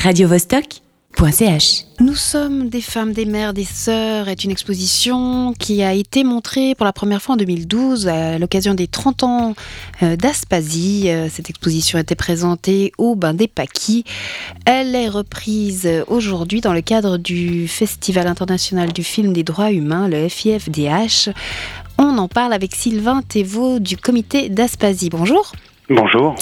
radiovostok.ch. Nous sommes des femmes, des mères, des sœurs est une exposition qui a été montrée pour la première fois en 2012 à l'occasion des 30 ans euh, d'Aspasie. Euh, Cette exposition a été présentée au Bain des Paquis. Elle est reprise aujourd'hui dans le cadre du Festival international du film des droits humains, le FIFDH. On en parle avec Sylvain Thévaux du comité d'Aspasie. Bonjour. Bonjour.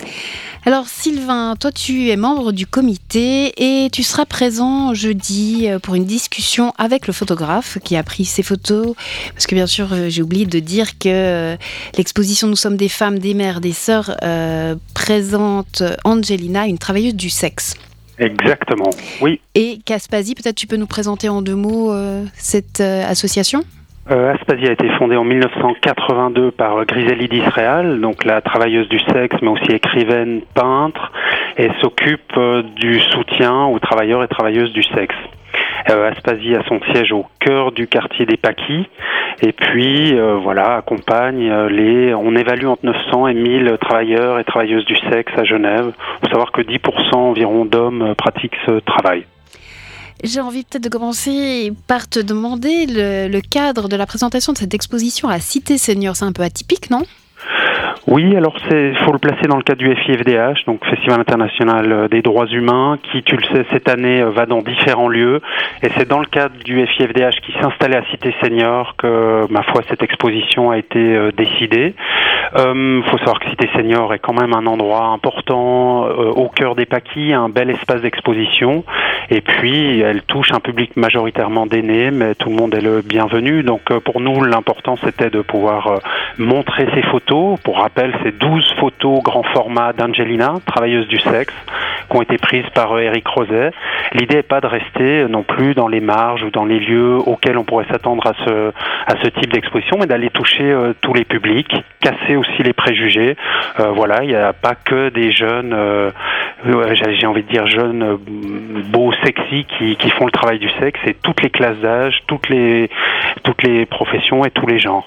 Alors Sylvain, toi tu es membre du comité et tu seras présent jeudi euh, pour une discussion avec le photographe qui a pris ces photos. Parce que bien sûr, euh, j'ai oublié de dire que euh, l'exposition Nous sommes des femmes, des mères, des sœurs euh, présente Angelina, une travailleuse du sexe. Exactement, oui. Et Caspasie, peut-être tu peux nous présenter en deux mots euh, cette euh, association? Euh, Aspasie a été fondée en 1982 par Griselide Israël, donc la travailleuse du sexe, mais aussi écrivaine, peintre, et s'occupe euh, du soutien aux travailleurs et travailleuses du sexe. Euh, Aspasie a son siège au cœur du quartier des Paquis, et puis euh, voilà accompagne euh, les. On évalue entre 900 et 1000 travailleurs et travailleuses du sexe à Genève. Il faut savoir que 10% environ d'hommes euh, pratiquent ce travail. J'ai envie peut-être de commencer par te demander le, cadre de la présentation de cette exposition à Cité Senior. C'est un peu atypique, non? Oui, alors c'est faut le placer dans le cadre du FIFDH, donc Festival international euh, des droits humains, qui, tu le sais, cette année euh, va dans différents lieux. Et c'est dans le cadre du FIFDH qui s'installait à Cité Senior que, ma foi, cette exposition a été euh, décidée. Il faut savoir que Cité Senior est quand même un endroit important au cœur des Paquis, un bel espace d'exposition. Et puis, elle touche un public majoritairement d'aînés, mais tout le monde est le bienvenu. Donc, euh, pour nous, l'important, c'était de pouvoir euh, montrer ces photos. Pour rappel, c'est 12 photos grand format d'Angelina, travailleuse du sexe, qui ont été prises par euh, Eric Roset. L'idée n'est pas de rester non plus dans les marges ou dans les lieux auxquels on pourrait s'attendre à ce, à ce type d'exposition, mais d'aller toucher tous les publics, casser aussi les préjugés. Voilà, il n'y a pas que des jeunes, euh, j'ai envie de dire jeunes, euh, beaux, sexy, qui, qui font le travail du sexe. C'est toutes les classes d'âge, toutes les, toutes les professions et tous les genres.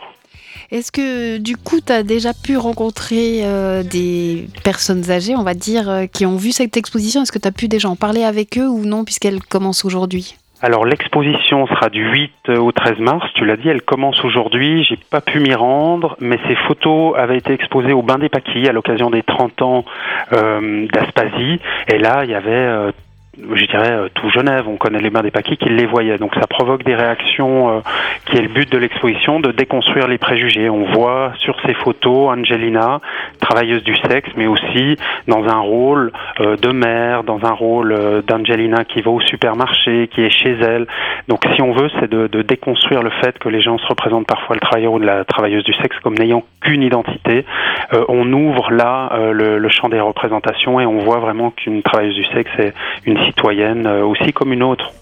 Est-ce que du coup, tu as déjà pu rencontrer euh, des personnes âgées, on va dire, qui ont vu cette exposition? Est-ce que tu as pu déjà en parler avec eux ou non, puisqu'elle commence aujourd'hui? Alors l'exposition sera du 8 au 13 mars, tu l'as dit, elle commence aujourd'hui, j'ai pas pu m'y rendre, mais ces photos avaient été exposées au Bain des Paquis à l'occasion des 30 ans euh, d'Aspasie, et là il y avait... euh, je dirais euh, tout Genève, on connaît les bains des paquis qui les voyaient. Donc ça provoque des réactions euh, qui est le but de l'exposition, de déconstruire les préjugés. On voit sur ces photos Angelina, travailleuse du sexe, mais aussi dans un rôle euh, de mère, dans un rôle d'Angelina qui va au supermarché, qui est chez elle. Donc si on veut, c'est de, de déconstruire le fait que les gens se représentent parfois le travailleur ou la travailleuse du sexe comme n'ayant qu'une identité. Euh, on ouvre là euh, le, champ des représentations et on voit vraiment qu'une travailleuse du sexe est une citoyenne euh, aussi comme une autre.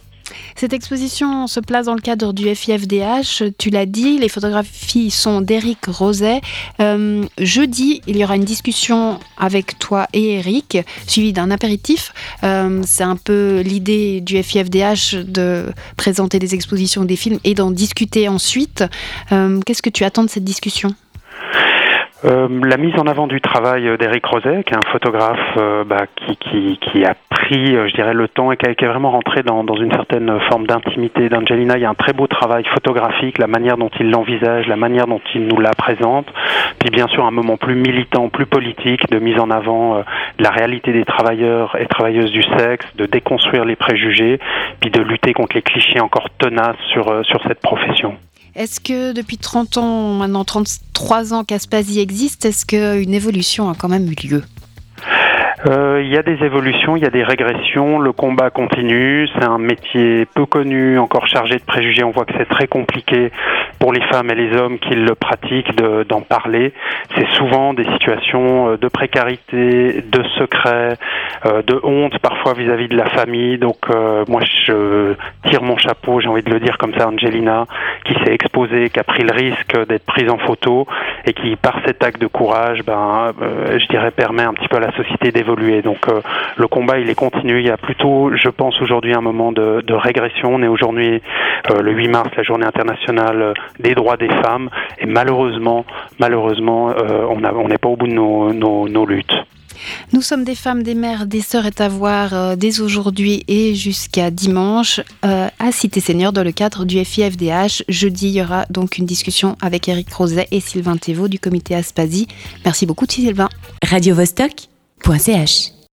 Cette exposition se place dans le cadre du FIFDH, tu l'as dit, les photographies sont d'Éric Roset. Jeudi, il y aura une discussion avec toi et Eric, suivie d'un apéritif. C'est un peu l'idée du FIFDH de présenter des expositions, des films et d'en discuter ensuite. Qu'est-ce que tu attends de cette discussion? Euh, la mise en avant du travail d'Éric Roset, qui est un photographe euh, bah, qui, qui, qui a pris, euh, je dirais, le temps et qui, a- est vraiment rentré dans, une certaine forme d'intimité d'Angelina. Il y a un très beau travail photographique, la manière dont il l'envisage, la manière dont il nous la présente. Puis bien sûr un moment plus militant, plus politique, de mise en avant la réalité des travailleurs et travailleuses du sexe, de déconstruire les préjugés, puis de lutter contre les clichés encore tenaces sur, sur cette profession. Est-ce que depuis 30 ans, maintenant 33 ans qu'Aspasie existe, est-ce qu'une évolution a quand même eu lieu? Euh, Il y a des évolutions, il y a des régressions, le combat continue, c'est un métier peu connu, encore chargé de préjugés, on voit que c'est très compliqué pour les femmes et les hommes qui le pratiquent de- d'en parler. C'est souvent des situations euh, de précarité, de secret, euh, de honte parfois vis-à-vis de la famille. Donc moi je tire mon chapeau, j'ai envie de le dire comme ça, Angelina, qui s'est exposée, qui a pris le risque d'être prise en photo et qui par cet acte de courage, ben, euh, je dirais, permet un petit peu à la société d'évoluer. Donc euh, le combat, il est continu. Il y a plutôt, je pense, aujourd'hui un moment de, de régression. On est aujourd'hui euh, le 8 mars, la journée internationale des droits des femmes, et malheureusement, malheureusement, euh, on a- on n'est pas au bout de nos, nos, nos luttes. Nous sommes des femmes, des mères, des sœurs est à voir euh, dès aujourd'hui et jusqu'à dimanche euh, à Cité Seigneur dans le cadre du FIFDH. Jeudi, il y aura donc une discussion avec Eric Roset et Sylvain Thévaux du comité Aspasie. Merci beaucoup Sylvain. Radio